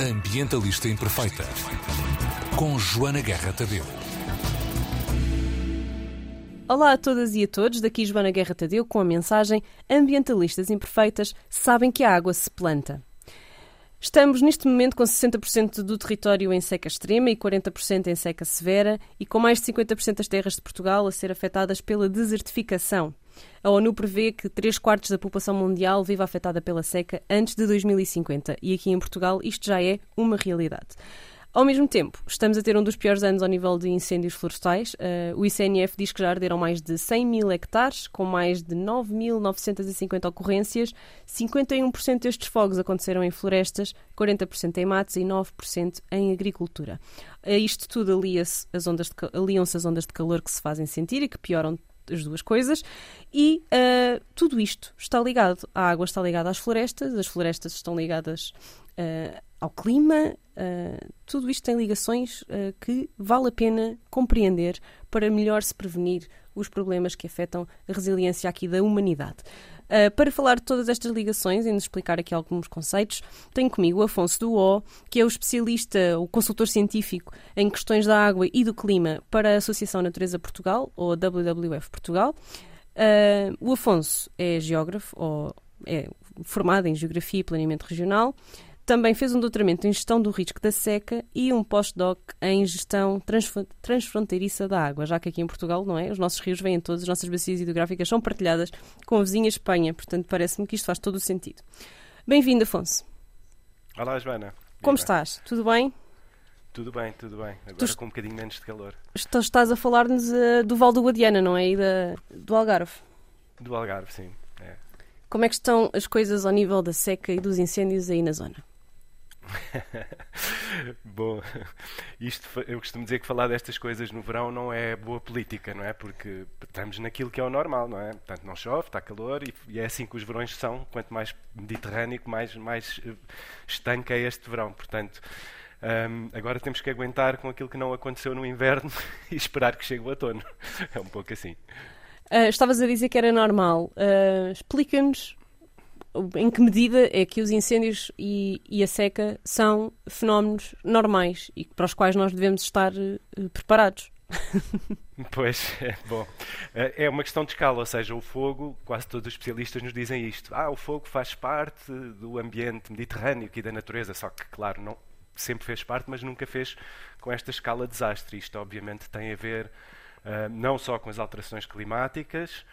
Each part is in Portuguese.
Ambientalista Imperfeita, com Joana Guerra Tadeu. Olá a todas e a todos, daqui Joana Guerra Tadeu com a mensagem Ambientalistas Imperfeitas sabem que a água se planta. Estamos neste momento com 60% do território em seca extrema e 40% em seca severa e com mais de 50% das terras de Portugal a ser afetadas pela desertificação. A ONU prevê que 3 quartos da população mundial viva afetada pela seca antes de 2050 e aqui em Portugal isto já é uma realidade. Ao mesmo tempo, estamos a ter um dos piores anos ao nível de incêndios florestais. Uh, o ICNF diz que já arderam mais de 100 mil hectares, com mais de 9.950 ocorrências. 51% destes fogos aconteceram em florestas, 40% em matos e 9% em agricultura. A isto tudo aliam-se ondas as ondas de calor que se fazem sentir e que pioram as duas coisas, e uh, tudo isto está ligado. A água está ligada às florestas, as florestas estão ligadas uh, ao clima, uh, tudo isto tem ligações que vale a pena compreender para melhor se prevenir os problemas que afetam a resiliência aqui da humanidade. Uh, para falar de todas estas ligações e nos explicar aqui alguns conceitos, tenho comigo Afonso Duó, que é o especialista, o consultor científico em questões da água e do clima para a Associação Natureza Portugal, ou WWF Portugal. Uh, o Afonso é geógrafo, ou é formado em Geografia e Planeamento Regional, também fez um doutoramento em gestão do risco da seca e um pós-doc em gestão transfronteiriça da água, já que aqui em Portugal, não é? Os nossos rios vêm todos, as nossas bacias hidrográficas são partilhadas com a vizinha Espanha, portanto parece-me que isto faz todo o sentido. Bem-vindo, Afonso. Olá, Joana. Como Viva. estás? Tudo bem? Tudo bem, tudo bem. Agora tu com um bocadinho menos de calor. Estás a falar-nos uh, do Val do Guadiana, não é? E da, do Algarve. Do Algarve, sim. É. Como é que estão as coisas ao nível da seca e dos incêndios aí na zona? Bom, isto eu costumo dizer que falar destas coisas no verão não é boa política, não é? Porque estamos naquilo que é o normal, não é? Portanto, não chove, está calor e, e é assim que os verões são. Quanto mais mediterrâneo, mais, mais eh, estanca é este verão. Portanto, um, agora temos que aguentar com aquilo que não aconteceu no inverno e esperar que chegue o outono. É um pouco assim. Uh, estavas a dizer que era normal. Uh, Explica-nos em que medida é que os incêndios e, e, a seca são fenómenos normais e para os quais nós devemos estar uh, preparados? Pois, é, bom, é uma questão de escala, ou seja, o fogo, quase todos os especialistas nos dizem isto. Ah, o fogo faz parte do ambiente mediterrâneo e da natureza, só que, claro, não, sempre fez parte, mas nunca fez com esta escala de desastre. Isto, obviamente, tem a ver uh, não só com as alterações climáticas,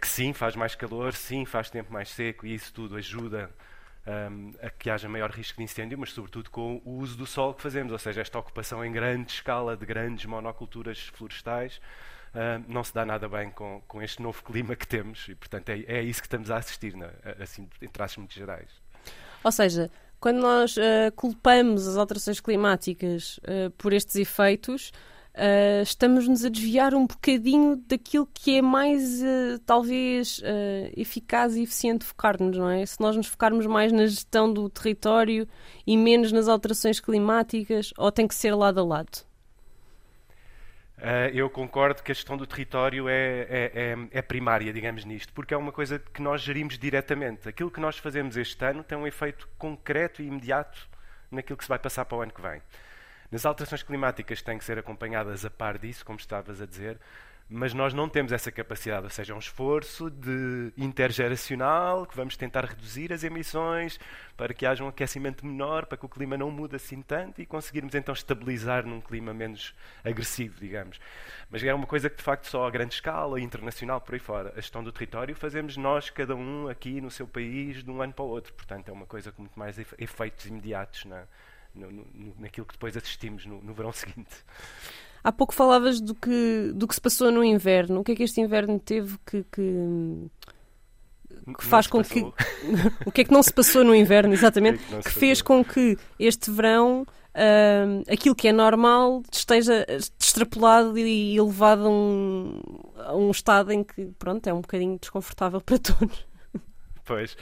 que sim, faz mais calor, sim, faz tempo mais seco e isso tudo ajuda um, a que haja maior risco de incêndio, mas sobretudo com o uso do sol que fazemos, ou seja, esta ocupação em grande escala de grandes monoculturas florestais. Uh, não se dá nada bem com, com este novo clima que temos e, portanto, é, é isso que estamos a assistir, né? assim, em traços muito gerais. Ou seja, quando nós uh, culpamos as alterações climáticas uh, por estes efeitos, uh, estamos-nos a desviar um bocadinho daquilo que é mais, uh, talvez, uh, eficaz e eficiente focar-nos, não é? Se nós nos focarmos mais na gestão do território e menos nas alterações climáticas, ou tem que ser lado a lado? eu concordo que a gestão do território é, é, é, é, primária, digamos nisto, porque é uma coisa que nós gerimos diretamente. Aquilo que nós fazemos este ano tem um efeito concreto e imediato naquilo que se vai passar para o ano que vem. Nas alterações climáticas têm que ser acompanhadas a par disso, como estavas a dizer, mas nós não temos essa capacidade, ou seja, é um esforço de intergeracional que vamos tentar reduzir as emissões para que haja um aquecimento menor, para que o clima não mude assim tanto e conseguirmos então estabilizar num clima menos agressivo, digamos. Mas é uma coisa que de facto só a grande escala, internacional, por aí fora. A gestão do território fazemos nós, cada um aqui no seu país, de um ano para o outro. Portanto, é uma coisa com muito mais efeitos imediatos na, no, no, naquilo que depois assistimos no, no, verão seguinte. Há pouco falavas do que, do que se passou no inverno. O que é que este inverno teve que, que, que faz com que. o que é que não se passou no inverno, exatamente? que, que fez com que este verão. Uh, aquilo que é normal esteja extrapolado e elevado a um, a um estado em que, pronto, é um bocadinho desconfortável para todos. Pois,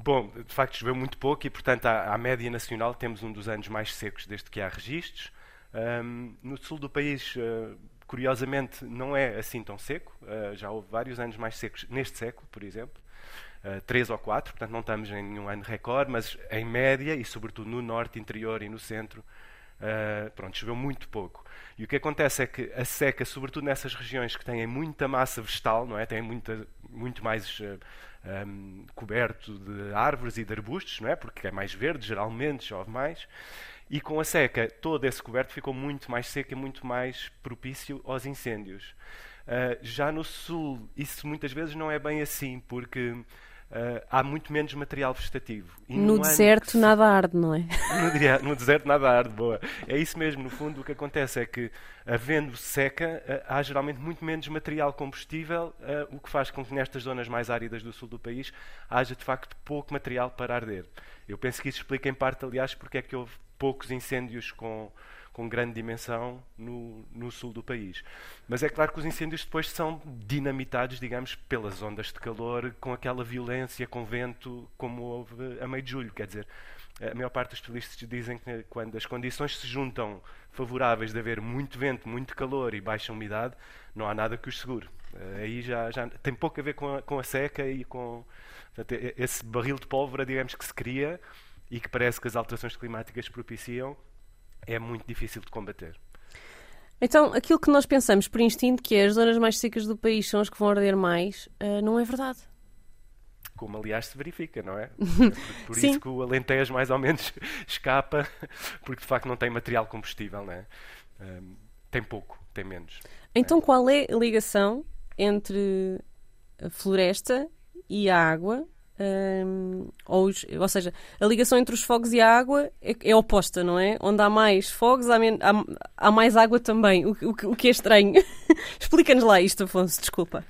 Bom, de facto choveu muito pouco e, portanto, à, à, média nacional temos um dos anos mais secos desde que há registros. Um, no sul do país, uh, curiosamente, não é assim tão seco. Uh, já houve vários anos mais secos neste século, por exemplo. uh, 3 ou 4, portanto não estamos em nenhum ano recorde, mas em média, e sobretudo no norte, interior e no centro, uh, pronto, choveu muito pouco. E o que acontece é que a seca, sobretudo nessas regiões que têm muita massa vegetal, não é? têm muita, muito mais um, coberto de árvores e de arbustos, não é? porque é mais verde, geralmente chove mais, e com a seca, todo esse coberto ficou muito mais seco e muito mais propício aos incêndios. Uh, já no sul, isso muitas vezes não é bem assim, porque uh, há muito menos material vegetativo. E no deserto se... nada arde, não é? No, no, deserto nada arde, boa. É isso mesmo, no fundo o que acontece é que, havendo seca, uh, há geralmente muito menos material combustível, o que faz com que nestas zonas mais áridas do sul do país haja de facto pouco material para arder. Eu penso que isso explica em parte, aliás, porque é que houve poucos incêndios com com grande dimensão no, no, sul do país. Mas é claro que os incêndios depois são dinamitados, digamos, pelas ondas de calor, com aquela violência, com vento, como houve a meio de julho. Quer dizer, a maior parte dos especialistas dizem que quando as condições se juntam favoráveis de haver muito vento, muito calor e baixa umidade, não há nada que os segure. Eh, aí já, já tem pouco a ver com a, com a seca e com portanto, esse barril de pólvora, digamos, que se cria e que parece que as alterações climáticas propiciam, é muito difícil de combater. Então, aquilo que nós pensamos por instinto, que é as zonas mais secas do país são as que vão arder mais, uh, não é verdade. Como, aliás, se verifica, não é? Por, por isso que o Alentejo mais ou menos escapa, porque de facto não tem material combustível, não é? Um, tem pouco, tem menos. Então, é. qual é a ligação entre a floresta e a água um, ou, ou, seja, a ligação entre os fogos e a água é, é oposta, não é? Onde há mais fogos, há, há, há mais água também, o, o, o que é estranho. Explica-nos lá isto, Afonso, desculpa.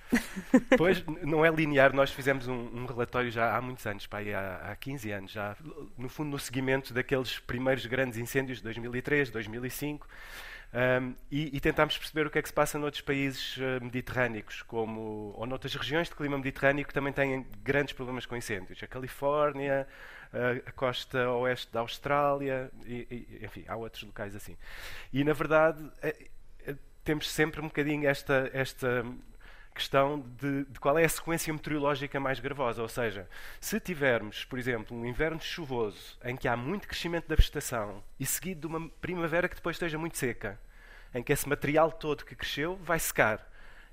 Pois, não é linear. Nós fizemos um, um relatório já há muitos anos, pá, há, há 15 anos, já, no fundo, no seguimento daqueles primeiros grandes incêndios de 2003, 2005. Um, e, e tentámos perceber o que é que se passa noutros países uh, mediterrâneos, como, ou noutras regiões de clima mediterrâneo que também têm grandes problemas com incêndios. A Califórnia, uh, a costa oeste da Austrália, e, e, enfim, há outros locais assim. E, na verdade, uh, temos sempre um bocadinho esta, esta questão de, de, qual é a sequência meteorológica mais gravosa. Ou seja, se tivermos, por exemplo, um inverno chuvoso em que há muito crescimento da vegetação e seguido de uma primavera que depois esteja muito seca, em que esse material todo que cresceu vai secar,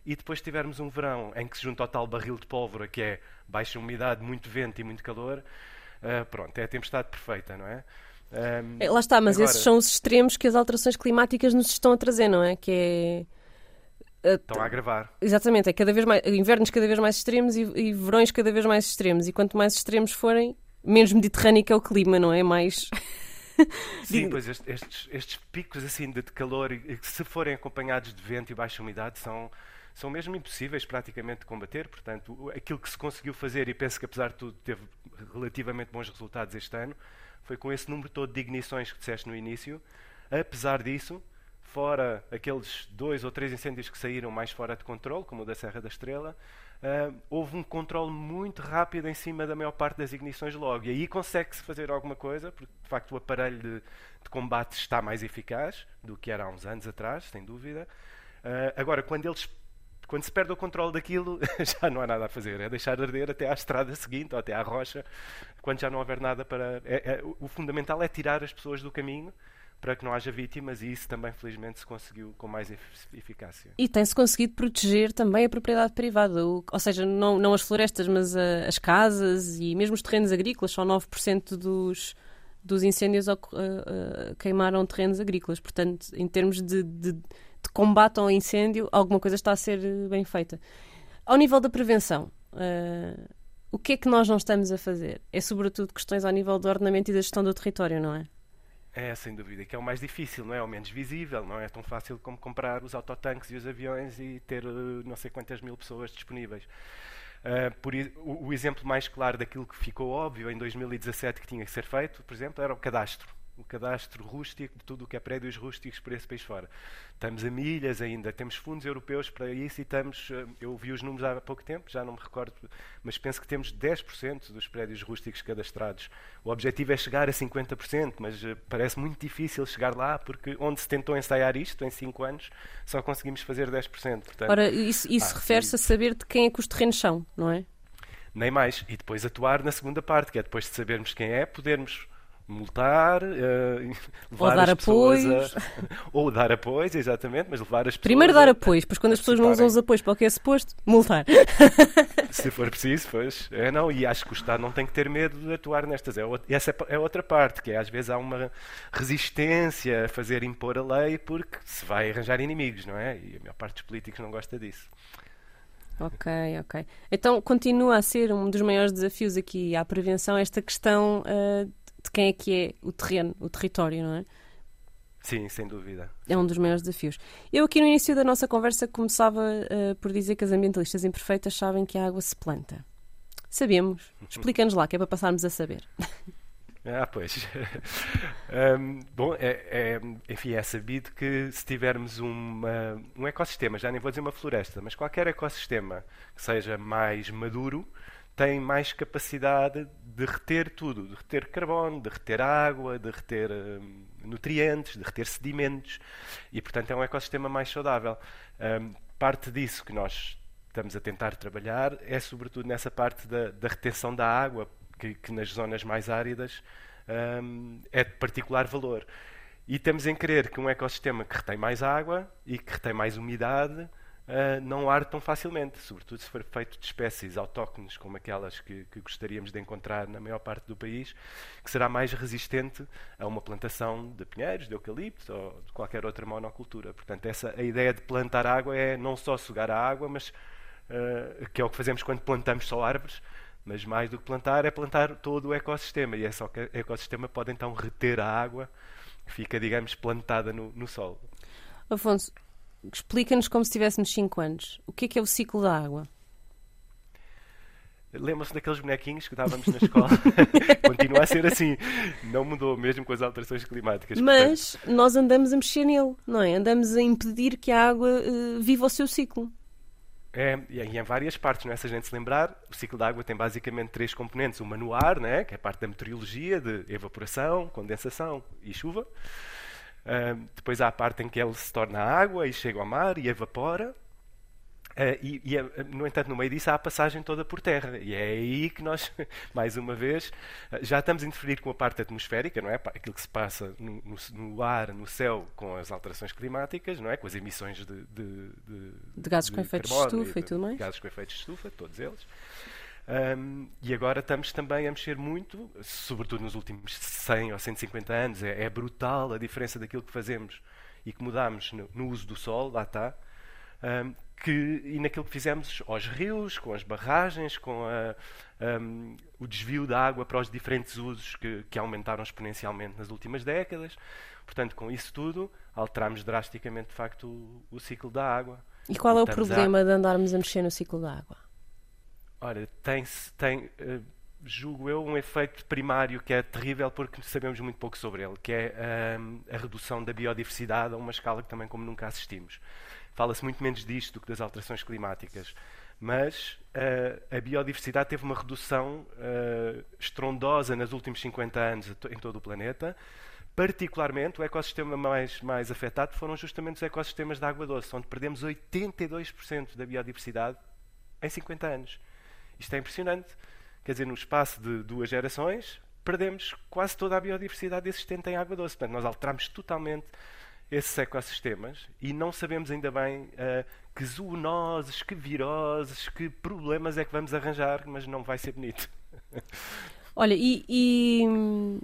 e depois tivermos um verão em que se junta ao tal barril de pólvora, que é baixa umidade, muito vento e muito calor, uh, pronto, é a tempestade perfeita, não é? Um, Lá está, mas agora... esses são os extremos que as alterações climáticas nos estão a trazer, não é? Que é Estão a agravar. Exatamente, é cada vez mais, invernos cada vez mais extremos e, e verões cada vez mais extremos. E quanto mais extremos forem, menos mediterrâneo é o clima, não é? Mais. Sim, pois estes, estes, picos assim de calor, se forem acompanhados de vento e baixa umidade, são, são mesmo impossíveis praticamente de combater. Portanto, aquilo que se conseguiu fazer, e penso que apesar de tudo teve relativamente bons resultados este ano, foi com esse número todo de ignições que disseste no início. Apesar disso, fora aqueles dois ou três incêndios que saíram mais fora de controle, como o da Serra da Estrela, uh, houve um controle muito rápido em cima da maior parte das ignições logo. E aí consegue-se fazer alguma coisa, porque de facto o aparelho de, de, combate está mais eficaz do que era há uns anos atrás, sem dúvida. Uh, agora, quando eles quando se perde o controle daquilo, já não há nada a fazer. É deixar arder até à estrada seguinte ou até à rocha, quando já não houver nada para. É, é, o fundamental é tirar as pessoas do caminho para que não haja vítimas e isso também felizmente se conseguiu com mais eficácia. E tem-se conseguido proteger também a propriedade privada, ou seja, não, não as florestas, mas a, as casas e mesmo os terrenos agrícolas, só 9% dos, dos incêndios uh, uh, queimaram terrenos agrícolas. Portanto, em termos de, de, de, combate ao incêndio, alguma coisa está a ser bem feita. Ao nível da prevenção, uh, o que é que nós não estamos a fazer? É sobretudo questões ao nível do ordenamento e da gestão do território, não é? É, sem dúvida, que é o mais difícil, não é? O menos visível, não é tão fácil como comprar os autotanques e os aviões e ter eh, não sei quantas mil pessoas disponíveis. Uh, por, o, o, exemplo mais claro daquilo que ficou óbvio em 2017 que tinha que ser feito, por exemplo, era o cadastro o cadastro rústico de tudo o que é prédios rústicos por esse país fora. Estamos a milhas ainda, temos fundos europeus para isso e estamos, eh, eu vi os números há pouco tempo, já não me recordo, mas penso que temos 10% dos prédios rústicos cadastrados. O objetivo é chegar a 50%, mas eh, parece muito difícil chegar lá, porque onde se tentou ensaiar isto em 5 anos, só conseguimos fazer 10%. Portanto, Ora, isso, isso ah, refere-se a saber de quem é que os terrenos são, não é? Nem mais. E depois atuar na segunda parte, que é depois de sabermos quem é, podermos multar, uh, ou dar apoios. A, ou dar apoios, exatamente, mas levar as pessoas. Primeiro dar apoios, depois quando as pessoas não usam os apoios para o que é suposto, multar. Se for preciso, pois. É, não, e acho que o Estado não tem que ter medo de atuar nestas. É, essa é, é outra parte, que é às vezes há uma resistência a fazer impor a lei porque se vai arranjar inimigos, não é? E a maior parte dos políticos não gosta disso. Ok, ok. Então continua a ser um dos maiores desafios aqui à prevenção esta questão uh, de quem é que é o terreno, o território, não é? Sim, sem dúvida. É um dos maiores desafios. Eu aqui no início da nossa conversa começava uh, por dizer que as ambientalistas imperfeitas sabem que a água se planta. Sabemos. Explica-nos lá, que é para passarmos a saber. Ah, pois. um, bom, é, é, enfim, é sabido que se tivermos uma, um ecossistema, já nem vou dizer uma floresta, mas qualquer ecossistema que seja mais maduro, tem mais capacidade de reter tudo, de reter carbono, de reter água, de reter um, nutrientes, de reter sedimentos e, portanto, é um ecossistema mais saudável. Um, parte disso que nós estamos a tentar trabalhar é, sobretudo, nessa parte da, da retenção da água, que, que nas zonas mais áridas um, é de particular valor. E temos em crer que um ecossistema que retém mais água e que retém mais umidade uh, não arde tão facilmente, sobretudo se for feito de espécies autóctones, como aquelas que, que, gostaríamos de encontrar na maior parte do país, que será mais resistente a uma plantação de pinheiros, de eucalipto ou de qualquer outra monocultura. Portanto, essa, a ideia de plantar água é não só sugar a água, mas uh, que é o que fazemos quando plantamos só árvores, mas mais do que plantar é plantar todo o ecossistema. E o ecossistema pode então reter a água que fica, digamos, plantada no, no solo. Afonso, explica-nos como se tivéssemos 5 anos. O que é que é o ciclo da água? Lembram-se daqueles bonequinhos que dávamos na escola? Continua a ser assim. Não mudou, mesmo com as alterações climáticas. Mas portanto... nós andamos a mexer nele, não é? Andamos a impedir que a água uh, viva o seu ciclo. É, e em várias partes, não é? se a gente se lembrar, o ciclo da água tem basicamente três componentes. Uma no ar, né? que é a parte da meteorologia, de evaporação, condensação e chuva. Uh, depois há a parte em que ele se torna água e chega ao mar e evapora. Uh, e, e, no entanto, no meio disso há a passagem toda por terra. E é aí que nós, mais uma vez, já estamos a interferir com a parte atmosférica, não é? Aquilo que se passa no, no, no ar, no céu, com as alterações climáticas, não é? Com as emissões de, de, de, de gases com efeitos de estufa e, tudo mais. Gases com efeitos de estufa, todos eles. Um, e agora estamos também a mexer muito, sobretudo nos últimos 100 ou 150 anos. É, é brutal a diferença daquilo que fazemos e que mudamos no, no uso do sol, lá está. Um, que, e naquilo que fizemos aos rios, com as barragens, com a, um, o desvio da água para os diferentes usos que, que, aumentaram exponencialmente nas últimas décadas. Portanto, com isso tudo, alteramos drasticamente, de facto, o, o ciclo da água. E qual é o problema a... de andarmos a mexer no ciclo da água? Ora, tem, tem uh, julgo eu, um efeito primário que é terrível porque sabemos muito pouco sobre ele, que é um, a redução da biodiversidade a uma escala que também como nunca assistimos. Fala-se muito menos disto do que das alterações climáticas. Mas uh, a biodiversidade teve uma redução uh, estrondosa nos últimos 50 anos em todo o planeta. Particularmente, o ecossistema mais, mais afetado foram justamente os ecossistemas de água doce, onde perdemos 82% da biodiversidade em 50 anos. Isto é impressionante. Quer dizer, no espaço de duas gerações, perdemos quase toda a biodiversidade existente em água doce. Portanto, nós alteramos totalmente esses ecossistemas e não sabemos ainda bem uh, que zoonoses, que viroses, que problemas é que vamos arranjar, mas não vai ser bonito. Olha, e, e,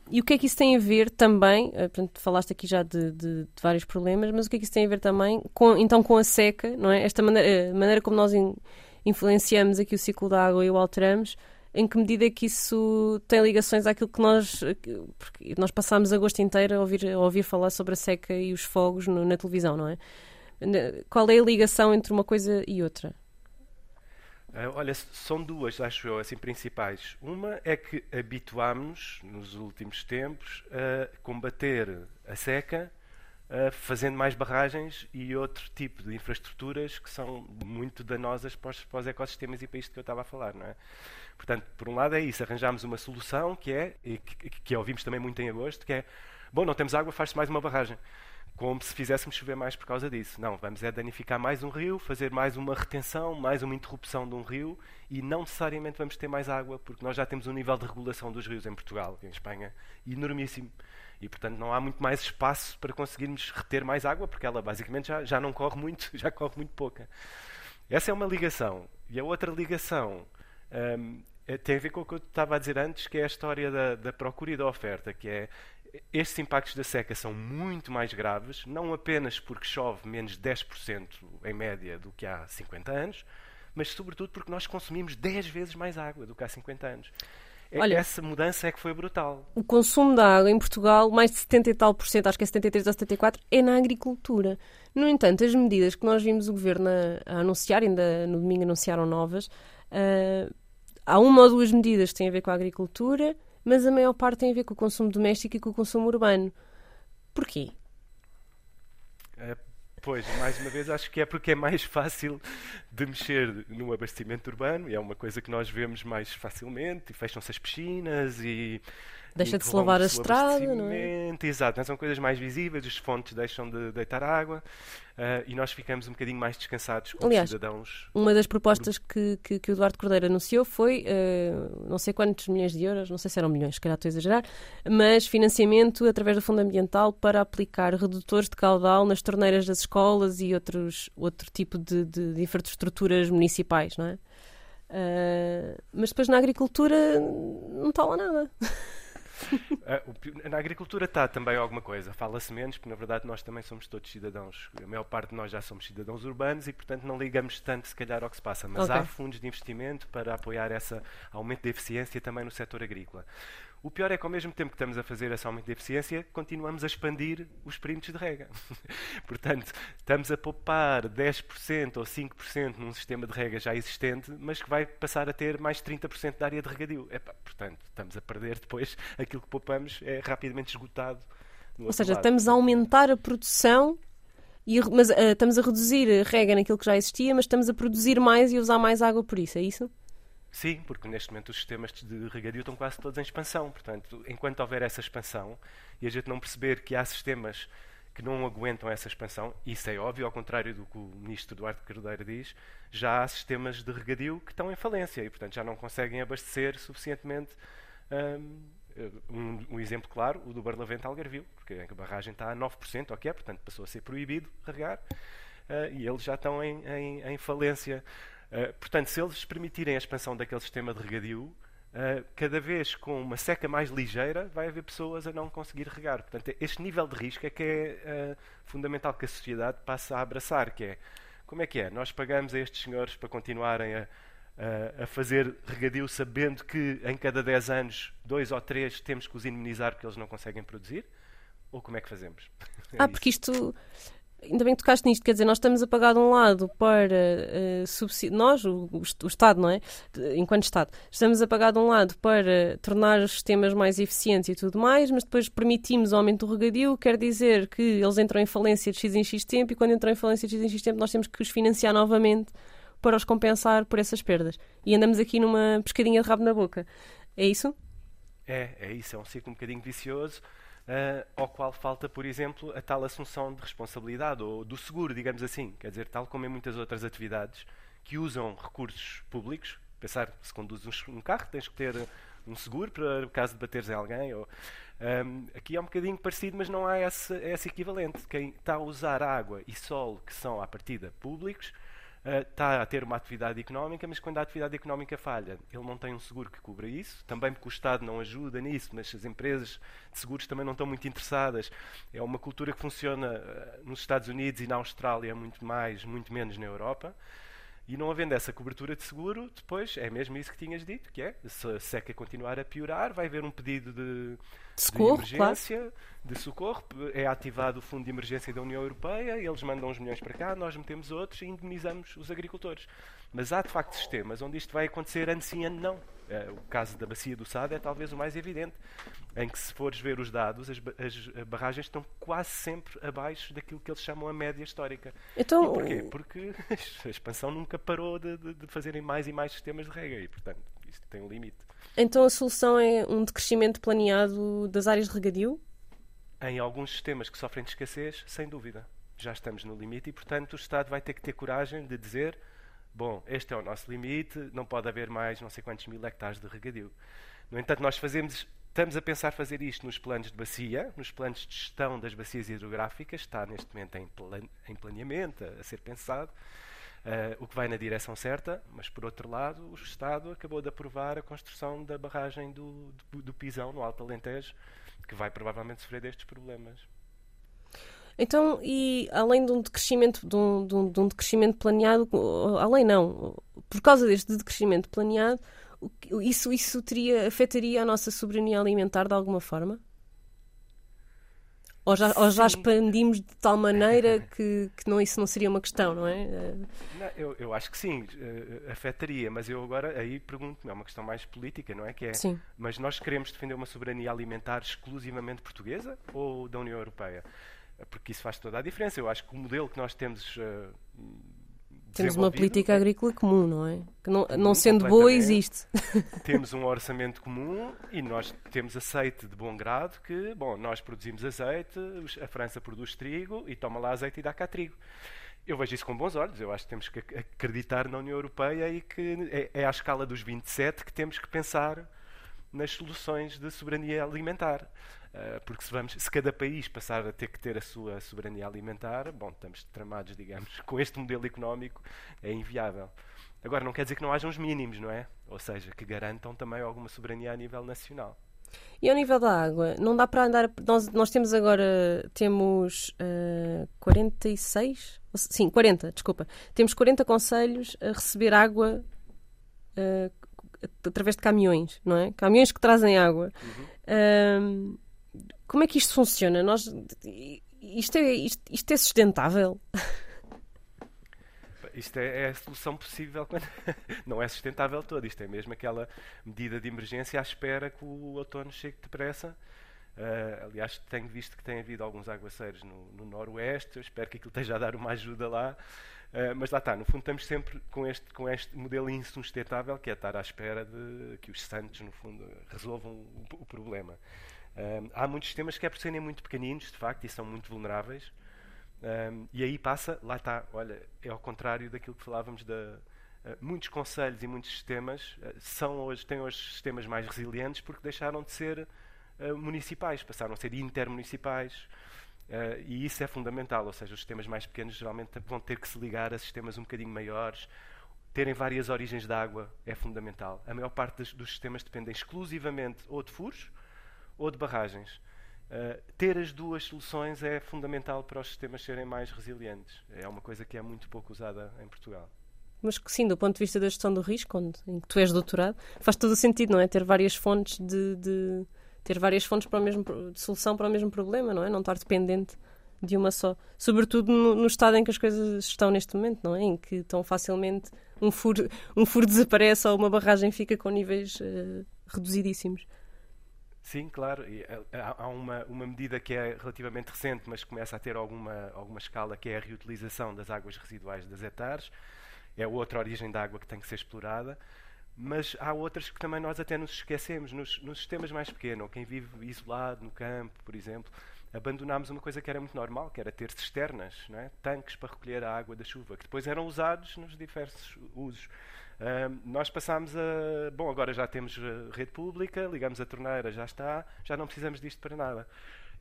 e, o que é que isso tem a ver também? Uh, portanto, falaste aqui já de, de, de, vários problemas, mas o que é que isso tem a ver também com, então com a seca, não é? Esta maneira, maneira como nós in, influenciamos aqui o ciclo da água e o alteramos, em que medida é que isso tem ligações àquilo que nós porque nós passámos agosto inteiro a ouvir, a ouvir falar sobre a seca e os fogos no, na televisão, não é? Qual é a ligação entre uma coisa e outra? Uh, olha, são duas, acho eu, assim, principais. Uma é que habituámos, nos últimos tempos, a combater a seca uh, fazendo mais barragens e outro tipo de infraestruturas que são muito danosas para os, para os ecossistemas e para isto que eu estava a falar, não é? Portanto, por um lado é isso, arranjámos uma solução que é, que, que ouvimos também muito em agosto, que é bom, não temos água, faz-se mais uma barragem. Como se fizéssemos chover mais por causa disso. Não, vamos é danificar mais um rio, fazer mais uma retenção, mais uma interrupção de um rio e não necessariamente vamos ter mais água, porque nós já temos um nível de regulação dos rios em Portugal e em Espanha enormíssimo. E, portanto, não há muito mais espaço para conseguirmos reter mais água, porque ela basicamente já, já não corre muito, já corre muito pouca. Essa é uma ligação. E a outra ligação um, é, tem a ver com o que eu estava a dizer antes, que é a história da, da procura e da oferta, que é estes impactos da seca são muito mais graves, não apenas porque chove menos de 10% em média do que há 50 anos, mas sobretudo porque nós consumimos 10 vezes mais água do que há 50 anos. É Olha, essa mudança é que foi brutal. O consumo da água em Portugal, mais de 70 e tal por cento, acho que é 73 ou 74, é na agricultura. No entanto, as medidas que nós vimos o governo a, a anunciar, ainda no domingo anunciaram novas, uh, há uma ou duas medidas que têm a ver com a agricultura, mas a maior parte tem a ver com o consumo doméstico e com o consumo urbano. Porquê? Pois, mais uma vez, acho que é porque é mais fácil de mexer no abastecimento urbano e é uma coisa que nós vemos mais facilmente e fecham-se as piscinas e Deixa de se lavar a estrada, não é? Exato, são coisas mais visíveis, os fontes deixam de deitar água uh, e nós ficamos um bocadinho mais descansados como Aliás, cidadãos. Uma das propostas que, que, que o Eduardo Cordeiro anunciou foi, uh, não sei quantos milhões de euros, não sei se eram milhões, se calhar estou a exagerar, mas financiamento através do Fundo Ambiental para aplicar redutores de caudal nas torneiras das escolas e outros, outro tipo de, de, de infraestruturas municipais, não é? Uh, mas depois na agricultura não está lá nada. Uh, na agricultura está também alguma coisa. Fala-se menos, porque na verdade nós também somos todos cidadãos. A maior parte de nós já somos cidadãos urbanos e, portanto, não ligamos tanto, se calhar, ao que se passa. Mas okay. há fundos de investimento para apoiar esse aumento da eficiência também no setor agrícola. O pior é que, ao mesmo tempo que estamos a fazer esse aumento de eficiência, continuamos a expandir os perímetros de rega. Portanto, estamos a poupar 10% ou 5% num sistema de rega já existente, mas que vai passar a ter mais 30% da área de regadio. Epá, portanto, estamos a perder depois aquilo que poupamos é rapidamente esgotado. Ou seja, lado. estamos a aumentar a produção e, mas uh, estamos a reduzir a rega naquilo que já existia, mas estamos a produzir mais e a usar mais água por isso, é isso? Sim, porque neste momento os sistemas de regadio estão quase todos em expansão. Portanto, enquanto houver essa expansão e a gente não perceber que há sistemas que não aguentam essa expansão, isso é óbvio, ao contrário do que o ministro Eduardo Cardeira diz, já há sistemas de regadio que estão em falência e, portanto, já não conseguem abastecer suficientemente. Hum, um, um, exemplo claro, o do Barlavento Algarvio, porque a barragem está a 9%, ok, portanto passou a ser proibido regar, uh, e eles já estão em, em, em falência. Uh, portanto, se eles permitirem a expansão daquele sistema de regadio, uh, cada vez com uma seca mais ligeira, vai haver pessoas a não conseguir regar. Portanto, este nível de risco é que é uh, fundamental que a sociedade passe a abraçar, que é como é que é? Nós pagamos a estes senhores para continuarem a, a, fazer regadio sabendo que em cada 10 anos, dois ou três, temos que os indemnizar porque eles não conseguem produzir? Ou como é que fazemos? É ah, porque isto Ainda bem que tocaste nisto, quer dizer, nós estamos a pagar de um lado para uh, nós, o, o, Estado, não é? Enquanto Estado, estamos a pagar de um lado para tornar os sistemas mais eficientes e tudo mais, mas depois permitimos o aumento do regadio, quer dizer que eles entram em falência de X em X tempo e quando entram em falência de X em X tempo nós temos que os financiar novamente para os compensar por essas perdas. E andamos aqui numa pescadinha de rabo na boca. É isso? É, é isso, é um ciclo um bocadinho vicioso uh, ao qual falta, por exemplo, a tal assunção de responsabilidade ou do seguro, digamos assim. Quer dizer, tal como em muitas outras atividades que usam recursos públicos, pensar se conduzes um carro, tens que ter um seguro para caso de bateres em alguém. Ou, um, aqui é um bocadinho parecido, mas não há esse, esse equivalente. Quem está a usar água e sol, que são à partida públicos, está a ter uma atividade económica, mas quando a atividade económica falha, ele não tem um seguro que cubra isso, também porque o Estado não ajuda nisso, mas as empresas de seguros também não estão muito interessadas. É uma cultura que funciona uh, nos Estados Unidos e na Austrália muito mais, muito menos na Europa. E não havendo essa cobertura de seguro, depois é mesmo isso que tinhas dito, que é, se a seca continuar a piorar, vai haver um pedido de, socorro, de emergência, claro. de socorro, é ativado o Fundo de Emergência da União Europeia, eles mandam uns milhões para cá, nós metemos outros e indemnizamos os agricultores. Mas há de facto sistemas onde isto vai acontecer ano sim, ano não. Eh, o caso da bacia do Sado é talvez o mais evidente, em que se fores ver os dados, as, as barragens estão quase sempre abaixo daquilo que eles chamam a média histórica. Então, e porquê? Porque a expansão nunca parou de, de, de fazerem mais e mais sistemas de rega e, portanto, isto tem um limite. Então a solução é um decrescimento planeado das áreas de regadio? Em alguns sistemas que sofrem de escassez, sem dúvida. Já estamos no limite e, portanto, o Estado vai ter que ter coragem de dizer: bom, este é o nosso limite, não pode haver mais não sei quantos mil hectares de regadio. No entanto, nós fazemos, estamos a pensar fazer isto nos planos de bacia, nos planos de gestão das bacias hidrográficas, está neste momento em, plan, em planeamento, a ser pensado. Uh, o que vai na direção certa, mas por outro lado, o Estado acabou de aprovar a construção da barragem do, do, do Pisão, no Alto Alentejo, que vai provavelmente sofrer destes problemas. Então, e além de um decrescimento, de um, de um, de um decrescimento planeado, além não, por causa deste decrescimento planeado, isso, isso teria, afetaria a nossa soberania alimentar de alguma forma? Ou já, ou já expandimos de tal maneira que, que não, isso não seria uma questão, não é? Não, eu, eu acho que sim, uh, afetaria, mas eu agora aí pergunto-me, é uma questão mais política, não é? Que é sim. Mas nós queremos defender uma soberania alimentar exclusivamente portuguesa ou da União Europeia? Porque isso faz toda a diferença. Eu acho que o modelo que nós temos. Temos uma política agrícola comum, não é? Que não, não sendo boa, existe. Temos um orçamento comum e nós temos aceite de bom grado que, bom, nós produzimos azeite, a França produz trigo e toma lá azeite e dá cá trigo. Eu vejo isso com bons olhos. Eu acho que temos que acreditar na União Europeia e que é, é à escala dos 27 que temos que pensar nas soluções de soberania alimentar. Uh, porque se, vamos, se cada país passar a ter que ter a sua soberania alimentar, bom, estamos tramados, digamos, com este modelo económico, é inviável. Agora, não quer dizer que não hajam os mínimos, não é? Ou seja, que garantam também alguma soberania a nível nacional. E ao nível da água, não dá para andar. Nós, nós temos agora temos uh, 46? Sim, 40, desculpa. Temos 40 conselhos a receber água uh, através de caminhões, não é? Caminhões que trazem água. Uhum. Como é que isto funciona? Nós, isto, é, isto, isto é sustentável? Isto é, é, a solução possível quando não é sustentável todo. Isto é mesmo aquela medida de emergência à espera que o outono chegue depressa. Uh, aliás, tenho visto que tem havido alguns aguaceiros no, no Noroeste. Eu espero que aquilo esteja a dar uma ajuda lá. Uh, mas lá está, no fundo estamos sempre com este, com este modelo insustentável que é estar à espera de que os santos, no fundo, resolvam o, o problema. Uh, há muitos sistemas que é por serem muito pequeninos, de facto, e são muito vulneráveis. Um, e aí passa, lá está, olha, é ao contrário daquilo que falávamos de uh, muitos conselhos e muitos sistemas uh, são hoje, têm hoje sistemas mais resilientes porque deixaram de ser uh, municipais, passaram a ser intermunicipais. e isso é fundamental, ou seja, os sistemas mais pequenos geralmente vão ter que se ligar a sistemas um bocadinho maiores. Terem várias origens de água é fundamental. A maior parte dos, dos sistemas dependem exclusivamente ou de furos ou de barragens. Uh, ter as duas soluções é fundamental para os sistemas serem mais resilientes. É uma coisa que é muito pouco usada em Portugal. Mas que sim, do ponto de vista da gestão do risco, onde, em que tu és doutorado, faz todo o sentido, não é? Ter várias fontes de, de ter várias fontes para o mesmo, de solução para o mesmo problema, não é? Não estar dependente de uma só. Sobretudo no, no, estado em que as coisas estão neste momento, não é? Em que tão facilmente um furo, um furo desaparece ou uma barragem fica com níveis uh, reduzidíssimos. Sim, claro. Eh, há uma, uma medida que é relativamente recente, mas começa a ter alguma, alguma escala, que é a reutilização das águas residuais das hectares. É outra origem da água que tem que ser explorada. Mas há outras que também nós até nos esquecemos. Nos, nos sistemas mais pequenos, quem vive isolado no campo, por exemplo, abandonámos uma coisa que era muito normal, que era ter cisternas, é? tanques para recolher a água da chuva, que depois eram usados nos diversos usos nós passámos a. Bom, agora já temos eh, rede pública, ligamos a torneira, já está, já não precisamos disto para nada.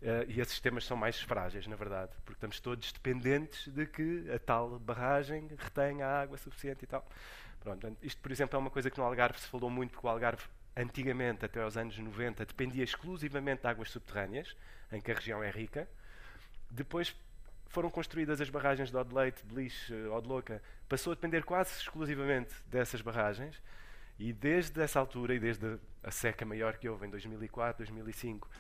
Uh, e esses sistemas são mais frágeis, na verdade, porque estamos todos dependentes de que a tal barragem retenha água suficiente e tal. Pronto, isto, por exemplo, é uma coisa que no Algarve se falou muito, porque o Algarve, antigamente, até aos anos 90, dependia exclusivamente de águas subterrâneas, em que a região é rica. Depois foram construídas as barragens de Odeleite, de Beliche, Odeloca, passou a depender quase exclusivamente dessas barragens. E desde essa altura, e desde a seca maior que houve em 2004, 2005,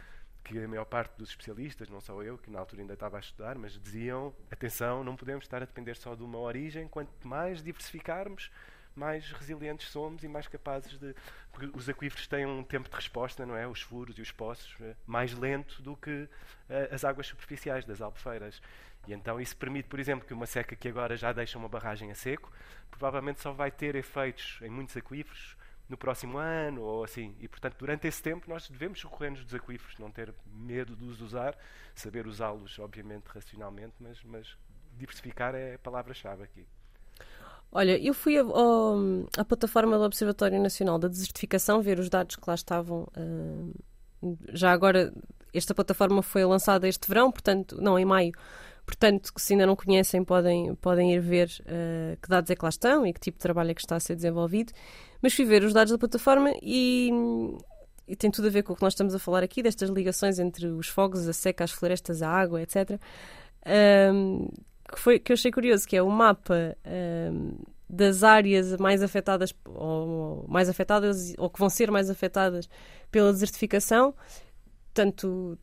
que a maior parte dos especialistas, não só eu, que na altura ainda estava a estudar, mas diziam: atenção, não podemos estar a depender só de uma origem, quanto mais diversificarmos, mais resilientes somos e mais capazes de. Porque os aquíferos têm um tempo de resposta, não é? Os furos e os poços, eh, mais lento do que uh, as águas superficiais das albufeiras. E então isso permite, por exemplo, que uma seca que agora já deixa uma barragem a seco, provavelmente só vai ter efeitos em muitos aquíferos no próximo ano ou assim. E, portanto, durante esse tempo nós devemos socorrer-nos dos aquíferos, não ter medo de os usar, saber usá-los, obviamente, racionalmente, mas, mas diversificar é a palavra-chave aqui. Olha, eu fui à plataforma do Observatório Nacional da Desertificação ver os dados que lá estavam. Uh, já agora, esta plataforma foi lançada este verão, portanto, não, em maio. Portanto, se ainda não conhecem, podem, podem ir ver uh, que dados é que lá estão e que tipo de trabalho é que está a ser desenvolvido. Mas fui ver os dados da plataforma e, e tem tudo a ver com o que nós estamos a falar aqui, destas ligações entre os fogos, a seca, as florestas, a água, etc. Um, que, foi, que eu achei curioso, que é o mapa um, das áreas mais afetadas ou mais afetadas ou que vão ser mais afetadas pela desertificação, tanto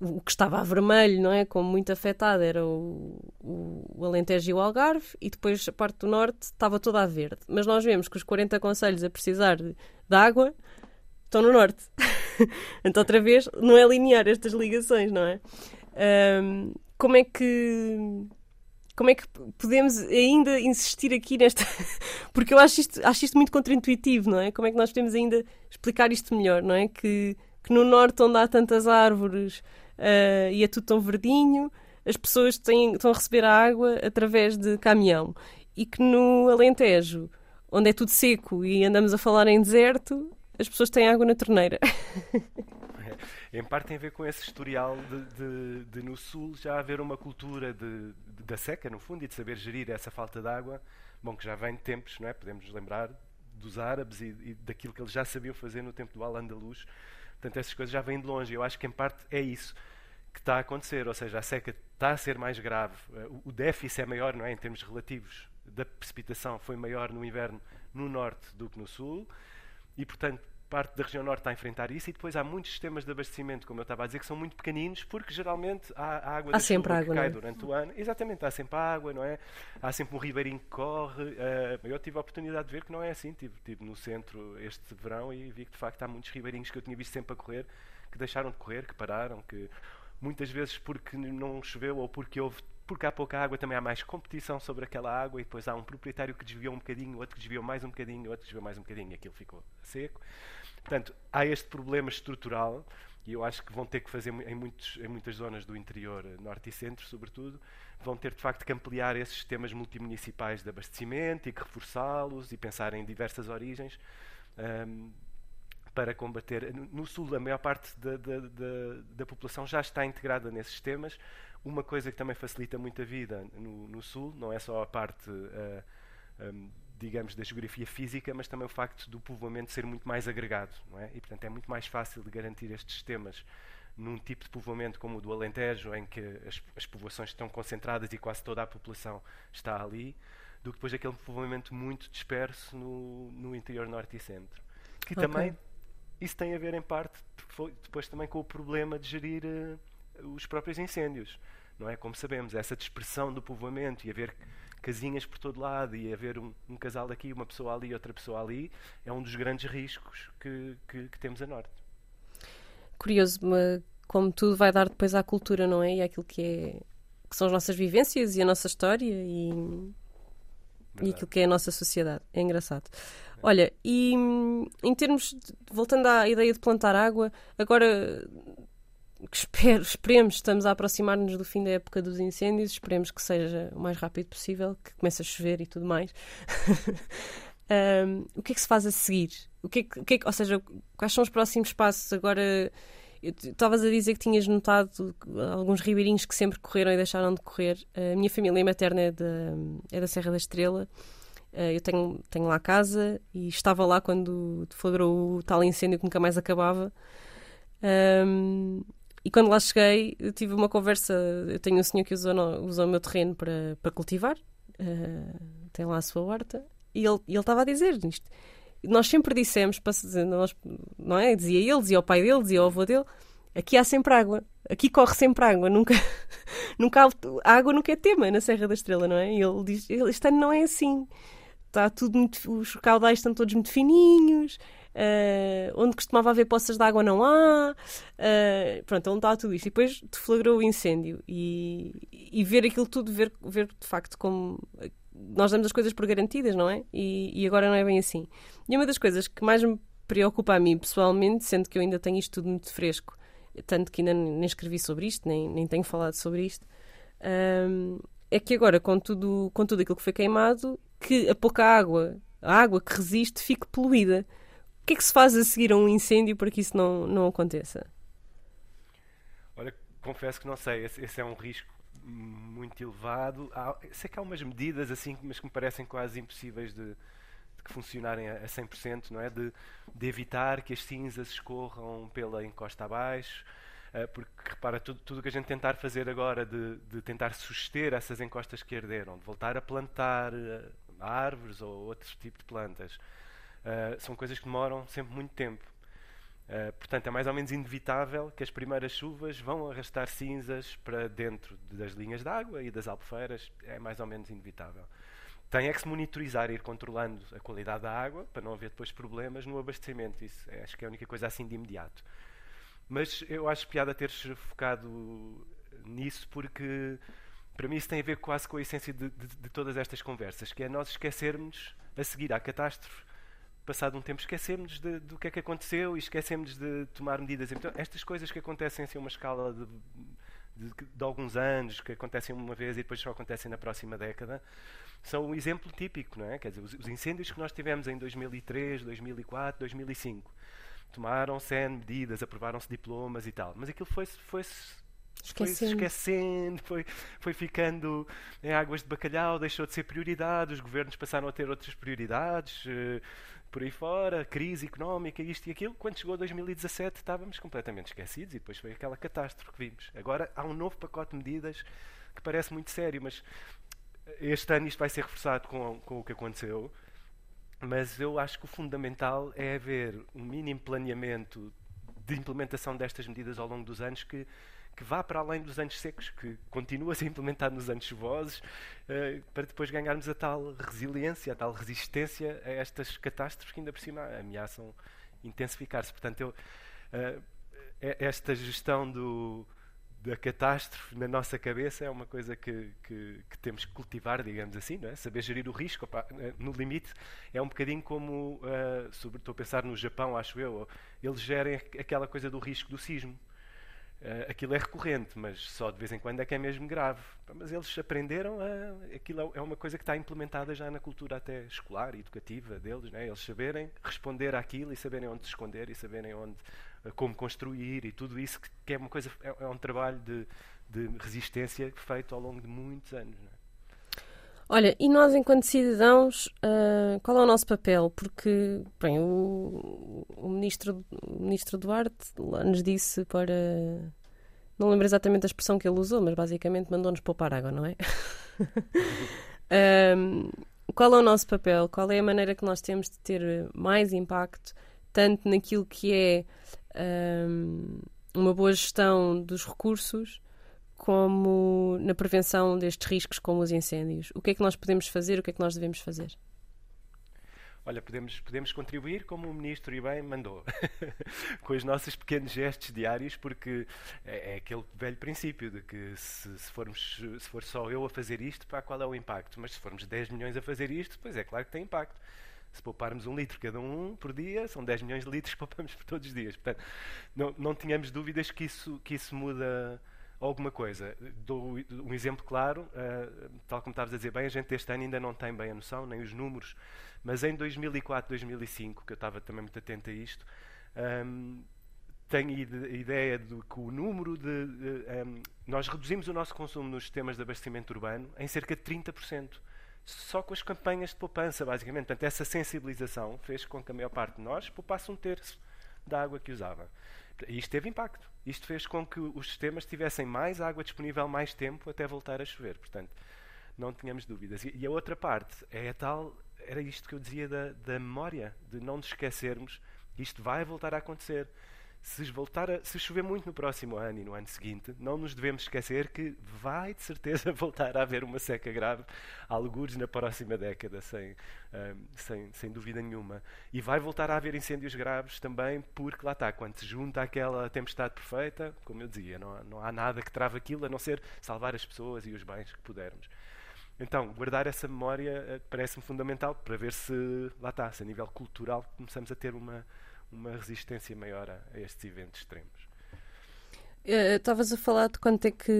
o que estava a vermelho, não é? Como muito afetado era o, o, o, Alentejo e o Algarve, e depois a parte do norte estava toda a verde. Mas nós vemos que os 40 conselhos a precisar de, de água estão no norte. então, outra vez, não é linear estas ligações, não é? Um, como é que. Como é que podemos ainda insistir aqui nesta. Porque eu acho isto, acho isto muito contraintuitivo, não é? Como é que nós podemos ainda explicar isto melhor, não é? Que, que no norte, onde há tantas árvores, uh, e é tudo tão verdinho, as pessoas têm, estão a receber a água através de caminhão. E que no Alentejo, onde é tudo seco e andamos a falar em deserto, as pessoas têm água na torneira. em parte tem a ver com esse historial de, de, de no Sul já haver uma cultura de, da seca, no fundo, e de saber gerir essa falta de água, bom, que já vem de tempos, não é? Podemos lembrar dos árabes e, e daquilo que eles já sabiam fazer no tempo do Al-Andalus. Portanto, essas coisas já vêm de longe. Eu acho que, em parte, é isso que está a acontecer, ou seja, a seca está a ser mais grave, eh, o déficit é maior, não é, em termos relativos da precipitação foi maior no inverno no norte do que no sul, e portanto parte da região norte está a enfrentar isso e depois há muitos sistemas de abastecimento, como eu estava a dizer, que são muito pequeninos porque geralmente há água há sempre água, que cai é? durante o ano. Exatamente, há sempre água, não é? Há sempre um ribeirinho que corre. Uh, eu tive a oportunidade de ver que não é assim. Estive, tive no centro este verão e vi que de facto há muitos ribeirinhos que eu tinha visto sempre a correr, que deixaram de correr, que pararam, que muitas vezes porque não choveu ou porque houve porque há pouca água também há mais competição sobre aquela água e depois há um proprietário que desviou um bocadinho, outro que desviou mais um bocadinho, outro que desviou mais um bocadinho e aquilo ficou seco. Portanto, há este problema estrutural e eu acho que vão ter que fazer em, muitos, em muitas zonas do interior, norte e centro, sobretudo, vão ter de facto que ampliar esses sistemas multimunicipais de abastecimento e que reforçá-los e pensar em diversas origens. Um, para combater. No Sul, a maior parte da, da, da, da, população já está integrada nesses sistemas. Uma coisa que também facilita muito a vida no, no Sul, não é só a parte, uh, eh, ehm, digamos, da geografia física, mas também o facto do povoamento ser muito mais agregado. Não é? E, portanto, é muito mais fácil de garantir estes sistemas num tipo de povoamento como o do Alentejo, em que as, as povoações estão concentradas e quase toda a população está ali, do que depois aquele povoamento muito disperso no, no interior norte e centro. Que okay. também isso tem a ver, em parte, depois também com o problema de gerir uh, os próprios incêndios. Não é? Como sabemos, essa dispersão do povoamento e haver casinhas por todo lado e haver um, um casal daqui, uma pessoa ali, outra pessoa ali, é um dos grandes riscos que, que, que temos a norte. Curioso, como tudo vai dar depois à cultura, não é? E àquilo que, é, que são as nossas vivências e a nossa história e, e aquilo que é a nossa sociedade. É engraçado. Olha, e em termos, de, voltando à ideia de plantar água, agora espero, esperemos, estamos a aproximar-nos do fim da época dos incêndios, esperemos que seja o mais rápido possível, que comece a chover e tudo mais. um, o que é que se faz a seguir? O que, é que, o que, é que ou seja, quais são os próximos passos? Agora, estavas a dizer que tinhas notado alguns ribeirinhos que sempre correram e deixaram de correr. A minha família materna é da, é da Serra da Estrela. Uh, eu tenho, tenho lá casa e estava lá quando deflagrou o tal incêndio que nunca mais acabava. E quando lá cheguei, tive uma conversa. Eu tenho um senhor que usa o meu terreno para, para cultivar, uh, tem lá a sua horta, e ele, estava a dizer isto. Nós sempre dissemos, nós, não é? Dizia ele, dizia o pai dele, dizia o avô dele: aqui há sempre água, aqui corre sempre água, nunca, nunca há, a água nunca é tema na Serra da Estrela, não é? E ele diz: este ano não é assim está tudo muito, os caudais estão todos muito fininhos, uh, onde costumava haver poças de água não há, uh, pronto, onde está tudo isto. E depois deflagrou o incêndio e, e ver aquilo tudo, ver, ver de facto como nós damos as coisas por garantidas, não é? E, e, agora não é bem assim. E uma das coisas que mais me preocupa a mim pessoalmente, sendo que eu ainda tenho isto tudo muito fresco, tanto que ainda nem escrevi sobre isto, nem, nem tenho falado sobre isto, um, é que agora, com tudo, com tudo aquilo que foi queimado, que a pouca água, a água que resiste, fique poluída. O que é que se faz a seguir a um incêndio para que isso não, não aconteça? Olha, confesso que não sei, esse, esse é um risco muito elevado. Há, sei que há umas medidas assim, mas que me parecem quase impossíveis de, de que funcionarem a, a 100%, não é? De, de evitar que as cinzas escorram pela encosta abaixo, uh, porque repara, tudo o que a gente tentar fazer agora de, de, tentar suster essas encostas que arderam, de voltar a plantar uh, árvores ou outro tipo de plantas, uh, são coisas que demoram sempre muito tempo. Uh, portanto, é mais ou menos inevitável que as primeiras chuvas vão arrastar cinzas para dentro das linhas de água e das albufeiras. É mais ou menos inevitável. Tem é que se monitorizar ir controlando a qualidade da água para não haver depois problemas no abastecimento. Isso é, acho que é a única coisa assim de imediato. Mas eu acho piada teres focado nisso porque para mim isso tem a ver quase com a essência de, de, de todas estas conversas, que é nós esquecermos a seguir à catástrofe passado um tempo, esquecemos de, do que é que aconteceu e esquecemos de tomar medidas. Então, estas coisas que acontecem assim, uma escala de, de, de, alguns anos, que acontecem uma vez e depois só acontecem na próxima década, são um exemplo típico, não é? Quer dizer, os, os incêndios que nós tivemos em 2003, 2004, 2005, tomaram-se medidas, aprovaram-se diplomas e tal, mas aquilo foi-se foi Esquecendo. Foi esquecendo, foi, foi ficando em águas de bacalhau, deixou de ser prioridade, os governos passaram a ter outras prioridades, uh, por aí fora, crise económica, isto e aquilo. Quando chegou 2017 estávamos completamente esquecidos e depois foi aquela catástrofe que vimos. Agora há um novo pacote de medidas que parece muito sério, mas este ano isto vai ser reforçado com, com o que aconteceu. Mas eu acho que o fundamental é haver um mínimo planeamento de implementação destas medidas ao longo dos anos que que vá para além dos anos secos, que continua a ser implementado nos anos chuvosos, uh, para depois ganharmos a tal resiliência, a tal resistência a estas catástrofes que ainda por cima ameaçam intensificar-se. Portanto, eu, uh, esta gestão do, da catástrofe na nossa cabeça é uma coisa que, que, que, temos que cultivar, digamos assim, é? saber gerir o risco. Opa, eh, no limite, é um bocadinho como, uh, sobre, estou a pensar no Japão, acho eu, eles gerem aquela coisa do risco do sismo. Uh, aquilo é recorrente, mas só de vez em quando é que é mesmo grave. Mas eles aprenderam a. Aquilo é uma coisa que está implementada já na cultura até escolar, educativa deles, né? eles saberem responder àquilo e saberem onde se esconder e saberem onde, uh, como construir e tudo isso, que, que é uma coisa, é, é, um trabalho de, de resistência feito ao longo de muitos anos. Né? Olha, e nós, enquanto cidadãos, uh, qual é o nosso papel? Porque, bem, o, o, ministro, o ministro Duarte nos disse para. Não lembro exatamente a expressão que ele usou, mas basicamente mandou-nos poupar água, não é? um, qual é o nosso papel? Qual é a maneira que nós temos de ter mais impacto, tanto naquilo que é um, uma boa gestão dos recursos como na prevenção destes riscos, como os incêndios. O que é que nós podemos fazer? O que é que nós devemos fazer? Olha, podemos, podemos contribuir como o Ministro e bem mandou, com os nossos pequenos gestos diários, porque é, é aquele velho princípio de que se, se, formos, se for só eu a fazer isto, pá, qual é o impacto? Mas se formos 10 milhões a fazer isto, pois é claro que tem impacto. Se pouparmos um litro cada um por dia, são 10 milhões de litros que poupamos por todos os dias. Portanto, não, não tínhamos dúvidas que isso, que isso muda alguma coisa. Dou um exemplo claro, uh, tal como estavas a dizer bem, a gente este ano ainda não tem bem a noção, nem os números, mas em 2004, 2005, que eu estava também muito atento a isto, um, tenho a ideia de que o número de. de um, nós reduzimos o nosso consumo nos sistemas de abastecimento urbano em cerca de 30%. Só com as campanhas de poupança, basicamente. Portanto, essa sensibilização fez com que a maior parte de nós poupasse um terço da água que usava. E isto teve impacto. Isto fez com que os sistemas tivessem mais água disponível mais tempo até voltar a chover. Portanto, não tínhamos dúvidas. E a outra parte é a tal, era isto que eu dizia da, da memória, de não nos esquecermos, isto vai voltar a acontecer se, voltar a, se chover muito no próximo ano e no ano seguinte, não nos devemos esquecer que vai de certeza voltar a haver uma seca grave, algures na próxima década, sem, um, sem, sem dúvida nenhuma. E vai voltar a haver incêndios graves também, porque lá está, quando se junta aquela tempestade perfeita, como eu dizia, não há, não há nada que trave aquilo a não ser salvar as pessoas e os bens que pudermos. Então, guardar essa memória eh, parece-me fundamental para ver se, lá está, se a nível cultural começamos a ter uma, uma resistência maior a, a estes eventos extremos. Eh, estavas a falar de quanto é que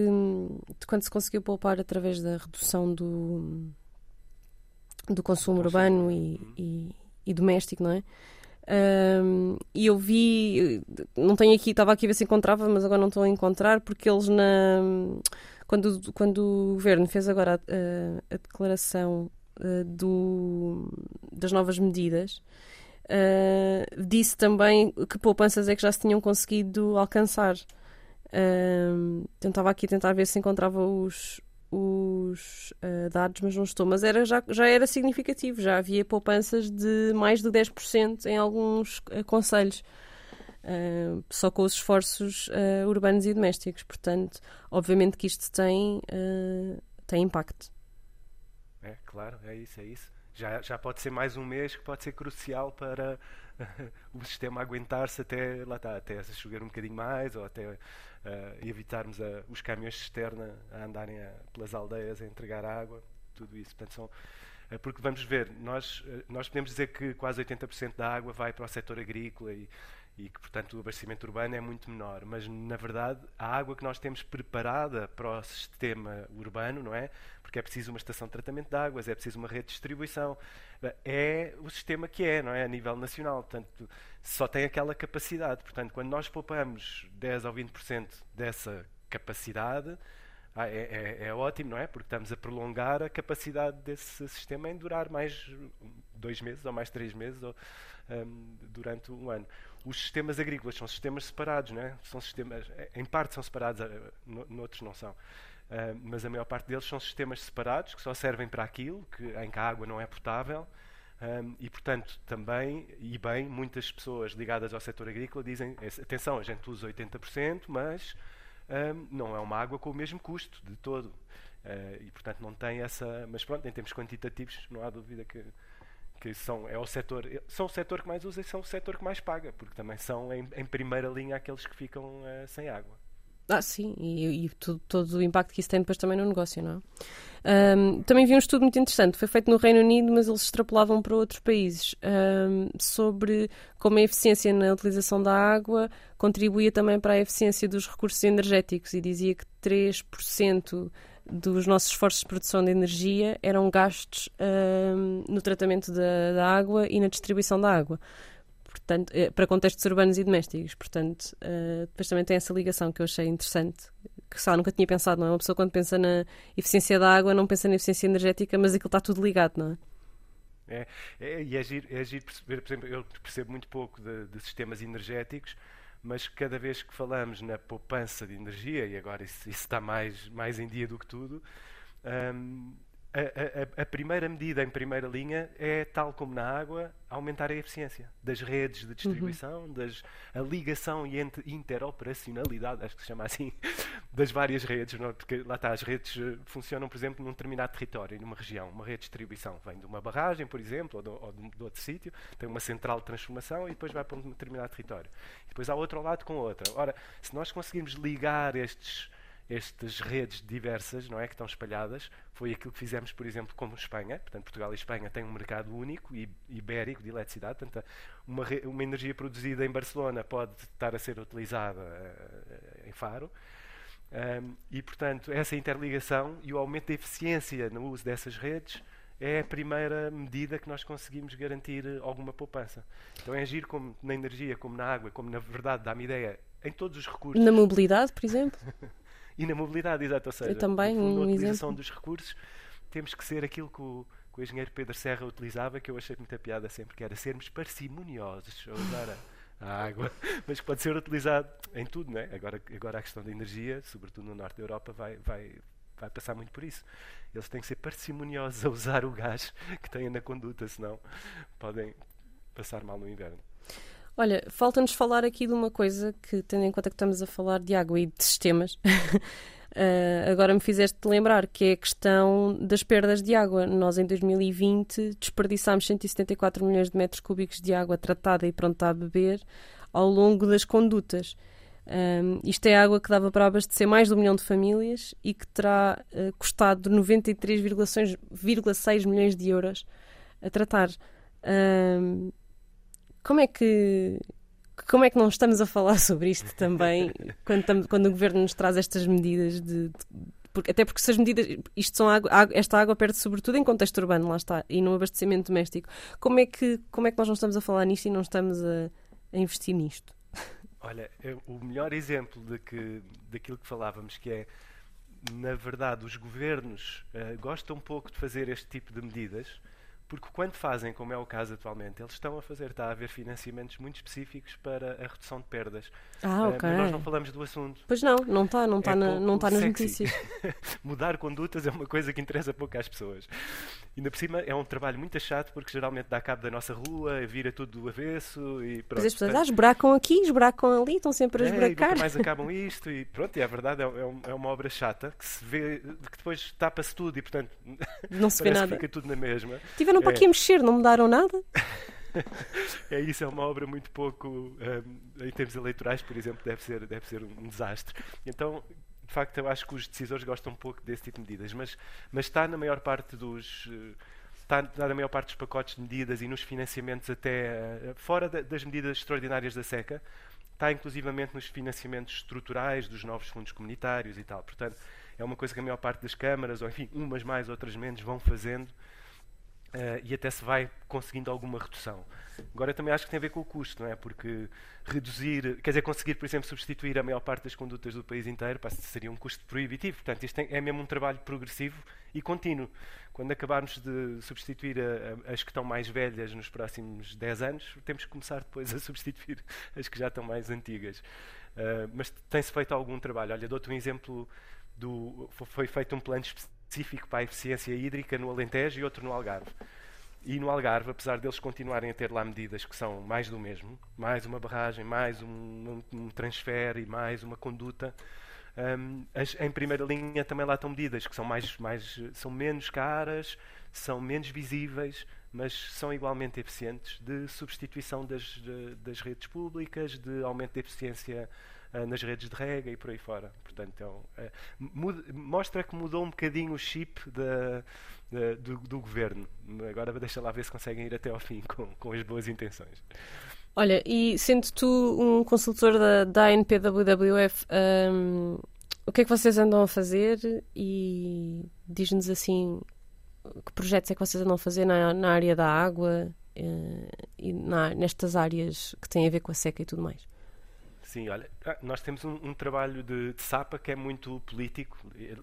de quanto se conseguiu poupar através da redução do, do consumo urbano e, uhum. e, e doméstico, não é? Um, e eu vi, não tenho aqui, estava aqui a ver se encontrava, mas agora não estou a encontrar, porque eles na quando, quando o governo fez agora a, a declaração uh, do, das novas medidas, uh, disse também que poupanças é que já se tinham conseguido alcançar. Uh, tentava aqui tentar ver se encontrava os, os uh, dados, mas não estou. Mas era, já, já era significativo, já havia poupanças de mais de 10% em alguns uh, conselhos. Uh, só com os esforços urbanos e domésticos. Portanto, obviamente que isto tem, tem impacto. É, claro, é isso, é isso. Já, já pode ser mais um mês que pode ser crucial para o sistema aguentar-se até lá está, até chover um bocadinho mais ou até uh, evitarmos a, os caminhões de cisterna a andarem a, pelas aldeias a entregar água, tudo isso. Portanto, são, uh, porque vamos ver, nós, uh, nós podemos dizer que quase 80% da água vai para o setor agrícola e, e que, portanto, o abastecimento urbano é muito menor. Mas, na verdade, a água que nós temos preparada para o sistema urbano, não é? Porque é preciso uma estação de tratamento de águas, é preciso uma rede de distribuição, é o sistema que é, não é? A nível nacional. Portanto, só tem aquela capacidade. Portanto, quando nós poupamos 10 ou 20% dessa capacidade, ah, é, é, é, ótimo, não é? Porque estamos a prolongar a capacidade desse sistema em durar mais dois meses ou mais três meses ou, um, durante um ano. Os sistemas agrícolas são sistemas separados, não é? São sistemas, em parte são separados, eh, noutros não são. Uh, mas a maior parte deles são sistemas separados que só servem para aquilo, que, em que a água não é potável. Um, e, portanto, também, e bem, muitas pessoas ligadas ao setor agrícola dizem: atenção, a gente usa 80%, mas um, não é uma água com o mesmo custo de todo. Uh, e, portanto, não tem essa. Mas, pronto, em termos quantitativos, não há dúvida que, que são, é o setor, são o setor que mais usa e são o setor que mais paga, porque também são em, em primeira linha aqueles que ficam uh, sem água. Ah, sim, e, e todo, todo, o impacto que isso tem depois também no negócio, não é? Um, também vi um estudo muito interessante, foi feito no Reino Unido, mas eles extrapolavam para outros países, um, sobre como a eficiência na utilização da água contribuía também para a eficiência dos recursos energéticos e dizia que 3% dos nossos esforços de produção de energia eram gastos uh, no tratamento da, da, água e na distribuição da água. Portanto, eh, para contextos urbanos e domésticos. Portanto, uh, depois também tem essa ligação que eu achei interessante, que só nunca tinha pensado, não é? Uma pessoa quando pensa na eficiência da água não pensa na eficiência energética, mas aquilo está tudo ligado, não é? É, é, e é giro, é giro perceber, por exemplo, eu percebo muito pouco de, de sistemas energéticos, mas cada vez que falamos na poupança de energia, e agora isso, isso está mais, mais em dia do que tudo, um, a, a, a, primeira medida em primeira linha é, tal como na água, aumentar a eficiência das redes de distribuição, uhum. das, a ligação e interoperacionalidade, acho que se chama assim, das várias redes, não? É? porque lá está, as redes eh, funcionam, por exemplo, num determinado território, numa região. Uma rede de distribuição vem de uma barragem, por exemplo, ou, ou de, de, outro sítio, tem uma central de transformação e depois vai para um determinado território. E depois há outro lado com outra. Ora, se nós conseguirmos ligar estes estas redes diversas, não é, que estão espalhadas, foi aquilo que fizemos, por exemplo, como Espanha. Portanto, Portugal e Espanha têm um mercado único e ibérico de eletricidade. Portanto, uma, uma energia produzida em Barcelona pode estar a ser utilizada uh, em Faro. Um, e, portanto, essa interligação e o aumento da eficiência no uso dessas redes é a primeira medida que nós conseguimos garantir alguma poupança. Então é agir como na energia, como na água, como na verdade dá-me ideia, em todos os recursos. Na mobilidade, por exemplo? e na mobilidade, exato. Ou seja, Eu também, fundo, um na utilização exemplo. dos recursos, temos que ser aquilo que o, que o engenheiro Pedro Serra utilizava, que eu achei muita piada sempre, que era sermos parcimoniosos a usar a, a água, mas que pode ser utilizado em tudo, não é? Agora, agora a questão da energia, sobretudo no norte da Europa, vai, vai, vai passar muito por isso. Eles têm que ser parcimoniosos a usar o gás que têm na conduta, senão podem passar mal no inverno. Olha, falta-nos falar aqui de uma coisa que, tendo em conta que estamos a falar de água e de sistemas, uh, agora me fizeste lembrar que é a questão das perdas de água. Nós, em 2020, desperdiçámos 174 milhões de metros cúbicos de água tratada e pronta a beber ao longo das condutas. Um, isto é água que dava para abastecer mais de um milhão de famílias e que terá uh, custado 93,6 milhões de euros a tratar. Um, como é que como é que não estamos a falar sobre isto também quando, quando o governo nos traz estas medidas de, de porque, até porque se as medidas, isto são água, esta água perde sobretudo em contexto urbano, lá está, e no abastecimento doméstico. Como é que, como é que nós não estamos a falar nisto e não estamos a, a investir nisto? Olha, o melhor exemplo de que, daquilo que falávamos, que é, na verdade, os governos uh, gostam pouco de fazer este tipo de medidas, porque quando fazem, como é o caso atualmente, eles estão a fazer, está a haver financiamentos muito específicos para a redução de perdas. Ah, ok. Uh, nós não falamos do assunto. Pois não, não está, não está, é na, não está nas notícias. Mudar condutas é uma coisa que interessa pouco às pessoas. Ainda por cima é um trabalho muito chato porque geralmente dá cabo da nossa rua, vira tudo do avesso e pronto. Mas as pessoas ah, esburacam aqui, esburacam ali, estão sempre a esburacar. É, e mais acabam isto e pronto, e a é verdade é, é, é uma obra chata que se vê, que depois tapa-se tudo e portanto não se vê nada. fica tudo na mesma. Tiveram para aqui a mexer, não mudaram nada? é isso, é uma obra muito pouco, um, em termos eleitorais, por exemplo, deve ser, deve ser um desastre. Então, de facto, eu acho que os decisores gostam um pouco desse tipo de medidas, mas, mas está na maior parte dos. Está na maior parte dos pacotes de medidas e nos financiamentos até uh, fora da, das medidas extraordinárias da SECA, está inclusivamente nos financiamentos estruturais dos novos fundos comunitários e tal. Portanto, é uma coisa que a maior parte das câmaras, ou enfim, umas mais, outras menos, vão fazendo Uh, e até se vai conseguindo alguma redução. Agora também acho que tem a ver com o custo, não é? Porque reduzir, quer dizer, conseguir, por exemplo, substituir a maior parte das condutas do país inteiro seria um custo proibitivo. Portanto, isto é mesmo um trabalho progressivo e contínuo. Quando acabarmos de substituir a, a, as que estão mais velhas nos próximos 10 anos, temos que começar depois a substituir as que já estão mais antigas. Uh, mas tem-se feito algum trabalho. Olha, dou-te um exemplo do. Foi feito um plano específico específico para a eficiência hídrica no Alentejo e outro no Algarve. E no Algarve, apesar deles continuarem a ter lá medidas que são mais do mesmo, mais uma barragem, mais um, um, transfer e mais uma conduta, um, as, em primeira linha também lá estão medidas que são, mais, mais, são menos caras, são menos visíveis, mas são igualmente eficientes de substituição das, de, das redes públicas, de aumento da eficiência uh, nas redes de rega e por aí fora. Portanto, então, mostra que mudou um bocadinho o chip do, do, governo. Agora deixa lá ver se conseguem ir até ao fim com, com as boas intenções. Olha, e sendo tu um consultor da, da ANPWWF, um, o que é que vocês andam a fazer e diz-nos assim que projetos é que vocês andam a fazer na, na área da água uh, e na, nestas áreas que têm a ver com a seca e tudo mais? Sim, olha, ah, nós temos um, um trabalho de, de, SAPA que é muito político,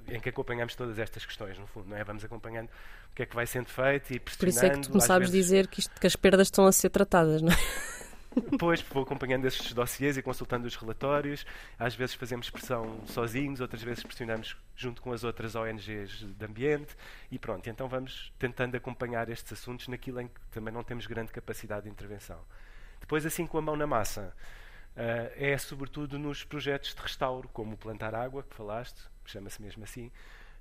em que acompanhamos todas estas questões, no fundo, não é? Vamos acompanhando o que é que vai sendo feito e pressionando. Por isso é que tu me sabes vezes... dizer que, isto, que as perdas estão a ser tratadas, não é? Depois vou acompanhando esses dossiês e consultando os relatórios. Às vezes fazemos pressão sozinhos, outras vezes pressionamos junto com as outras ONGs de ambiente e pronto. Então vamos tentando acompanhar estes assuntos naquilo em que também não temos grande capacidade de intervenção. Depois, assim com a mão na massa, é sobretudo nos projetos de restauro, como o Plantar Água, que falaste, chama-se mesmo assim,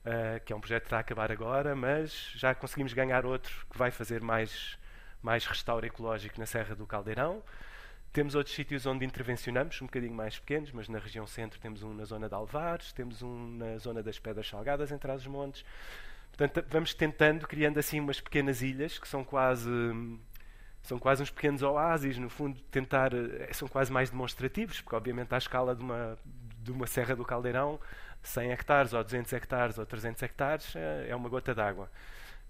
uh, que é um projeto que está a acabar agora, mas já conseguimos ganhar outro que vai fazer mais, mais restauro ecológico na Serra do Caldeirão. Temos outros sítios onde intervencionamos, um bocadinho mais pequenos, mas na região centro temos um na zona de Alvares, temos um na zona das Pedras Salgadas, em Trás-os-Montes. Portanto, vamos tentando, criando assim umas pequenas ilhas que são quase são quase uns pequenos oásis, no fundo, tentar, eh, são quase mais demonstrativos, porque obviamente à escala de uma, de uma Serra do Caldeirão, 100 hectares ou 200 hectares ou 300 hectares é, é uma gota d'água.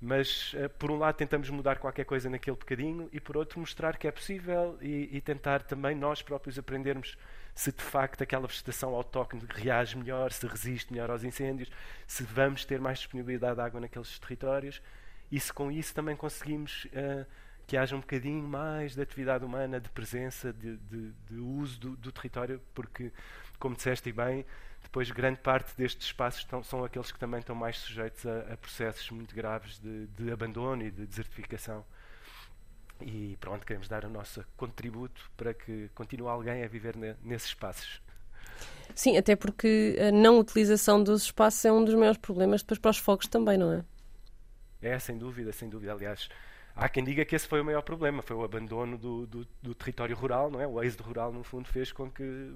Mas, eh, por um lado, tentamos mudar qualquer coisa naquele bocadinho e, por outro, mostrar que é possível e, e tentar também nós próprios aprendermos se de facto aquela vegetação autóctone reage melhor, se resiste melhor aos incêndios, se vamos ter mais disponibilidade de água naqueles territórios e se com isso também conseguimos uh, que haja um bocadinho mais de atividade humana, de presença, de, de, de uso do, do, território, porque, como disseste bem, depois grande parte destes espaços estão, são aqueles que também estão mais sujeitos a, a processos muito graves de, de, abandono e de desertificação. E pronto, queremos dar o nosso contributo para que continue alguém a viver ne, nesses espaços. Sim, até porque a não utilização dos espaços é um dos maiores problemas depois para os fogos também, não é? É, sem dúvida, sem dúvida. Aliás, Há quem diga que esse foi o maior problema, foi o abandono do, do, do território rural, não é? O êxodo rural, no fundo, fez com que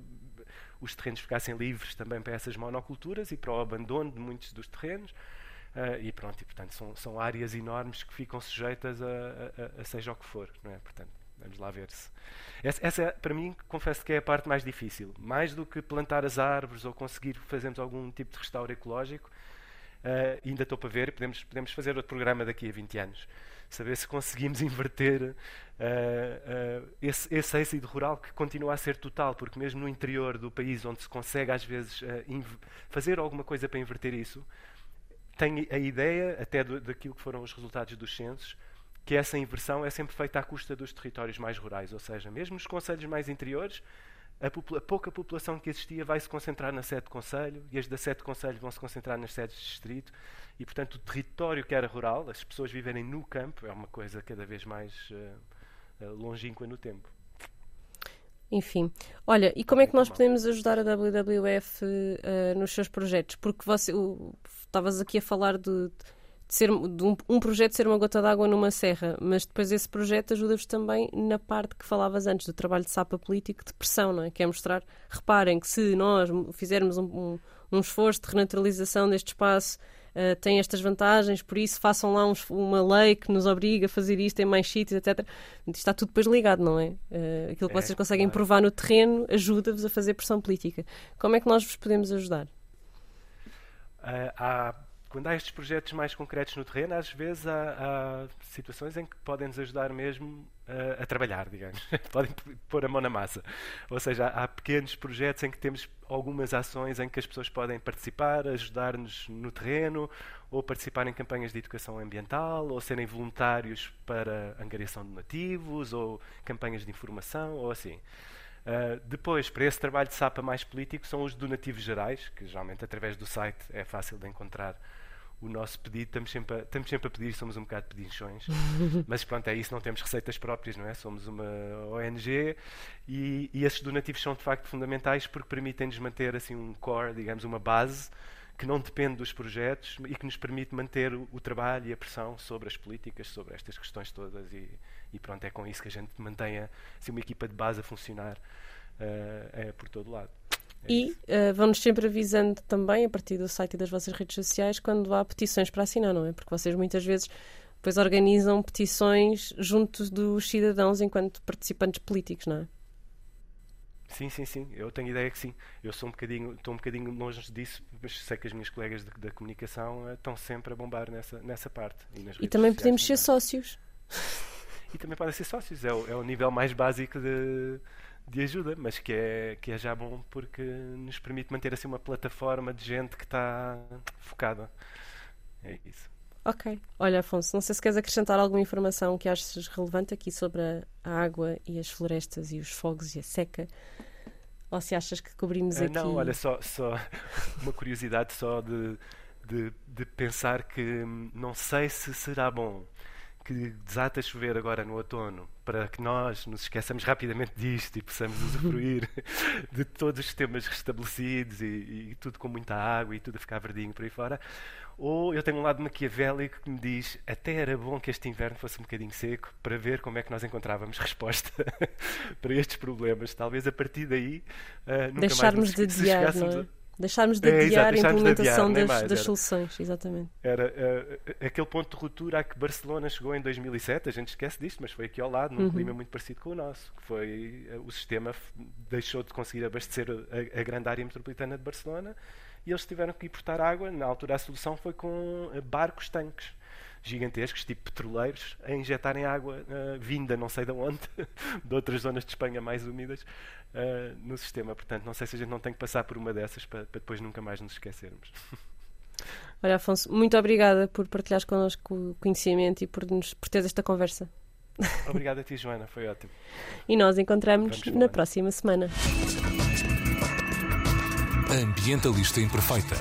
os terrenos ficassem livres também para essas monoculturas e para o abandono de muitos dos terrenos. Uh, e pronto, e, portanto, são, são áreas enormes que ficam sujeitas a, a, a, seja o que for, não é? Portanto, vamos lá ver se. Essa, essa, para mim, confesso que é a parte mais difícil. Mais do que plantar as árvores ou conseguir fazermos algum tipo de restauro ecológico, uh, ainda estou para ver, podemos, podemos fazer outro programa daqui a 20 anos. Saber se conseguimos inverter uh, uh, esse, esse êxito rural que continua a ser total, porque mesmo no interior do país, onde se consegue às vezes fazer alguma coisa para inverter isso, tem a ideia, até do, daquilo que foram os resultados dos censos, que essa inversão é sempre feita à custa dos territórios mais rurais, ou seja, mesmo nos conselhos mais interiores, a, popula pouca população que existia vai se concentrar na sede de conselho e as da sede de conselho vão se concentrar nas sedes de distrito e, portanto, o território que era rural, as pessoas viverem no campo, é uma coisa cada vez mais uh, longínqua no tempo. Enfim, olha, e como é que nós podemos ajudar a WWF uh, nos seus projetos? Porque você, estavas aqui a falar de, de ser de um, um, projeto ser uma gota d'água numa serra, mas depois esse projeto ajuda-vos também na parte que falavas antes do trabalho de sapa político de pressão, não é? Que é mostrar, reparem que se nós fizermos um, um, um esforço de renaturalização deste espaço uh, tem estas vantagens, por isso façam lá uns, uma lei que nos obriga a fazer isto em mais sítios, etc. Isto está tudo depois ligado, não é? Uh, aquilo que é, vocês conseguem claro. provar no terreno ajuda-vos a fazer pressão política. Como é que nós vos podemos ajudar? Uh, há quando há estes projetos mais concretos no terreno, às vezes há, há situações em que podem nos ajudar mesmo a, a trabalhar, digamos. podem pôr a mão na massa. Ou seja, há, há pequenos projetos em que temos algumas ações em que as pessoas podem participar, ajudar-nos no terreno, ou participar em campanhas de educação ambiental, ou serem voluntários para angariação de nativos, ou campanhas de informação, ou assim. Uh, depois, para esse trabalho de SAPA mais político, são os donativos gerais, que geralmente através do site é fácil de encontrar o nosso pedido, estamos sempre a, estamos sempre a pedir, somos um bocado pedinchões, mas pronto, é isso, não temos receitas próprias, não é? Somos uma ONG e, e esses donativos são de facto fundamentais porque permitem-nos manter assim um core, digamos, uma base que não depende dos projetos e que nos permite manter o, o trabalho e a pressão sobre as políticas, sobre estas questões todas e, e pronto, é com isso que a gente mantém assim, uma equipa de base a funcionar uh, é, por todo lado. É e uh, vão-nos sempre avisando também, a partir do site e das vossas redes sociais, quando há petições para assinar, não é? Porque vocês muitas vezes depois organizam petições junto dos cidadãos enquanto participantes políticos, não é? Sim, sim, sim. Eu tenho ideia que sim. Eu sou um bocadinho, estou um bocadinho longe disso, mas sei que as minhas colegas da comunicação uh, estão sempre a bombar nessa, nessa parte. E, e também podemos ser sócios. E também podem ser sócios. É o, é o nível mais básico de, de ajuda, mas que é, que é já bom porque nos permite manter assim uma plataforma de gente que está focada. É isso. Ok. Olha, Afonso, não sei se queres acrescentar alguma informação que achas relevante aqui sobre a água e as florestas e os fogos e a seca. Ou se achas que cobrimos uh, aqui. Não, olha, só, só uma curiosidade só de, de, de pensar que hum, não sei se será bom que desata a chover agora no outono, para que nós nos esqueçamos rapidamente disto e possamos usufruir de todos os sistemas restabelecidos e, e, tudo com muita água e tudo a ficar verdinho por aí fora. Ou eu tenho um lado maquiavélico que me diz até era bom que este inverno fosse um bocadinho seco para ver como é que nós encontrávamos resposta para estes problemas. Talvez a partir daí uh, nunca Deixarmos mais nos, de é? Deixarmos de é, adiar é, a implementação adiar, das, das soluções, exatamente. Era uh, aquele ponto de ruptura a que Barcelona chegou em 2007, a gente esquece disto, mas foi aqui ao lado, num uhum. clima muito parecido com o nosso, que foi uh, o sistema deixou de conseguir abastecer a, a, grande área metropolitana de Barcelona e eles tiveram que importar água. Na altura a solução foi com barcos tanques gigantescos, tipo petroleiros, a injetarem água uh, vinda não sei de onde, de outras zonas de Espanha mais úmidas, uh, no sistema. Portanto, não sei se a gente não tem que passar por uma dessas para, para depois nunca mais nos esquecermos. Olha, Afonso, muito obrigada por partilhares connosco o conhecimento e por, nos, por teres esta conversa. Obrigado a ti, Joana, foi ótimo. E nós encontramos-nos na próxima semana. Ambientalista Imperfeita.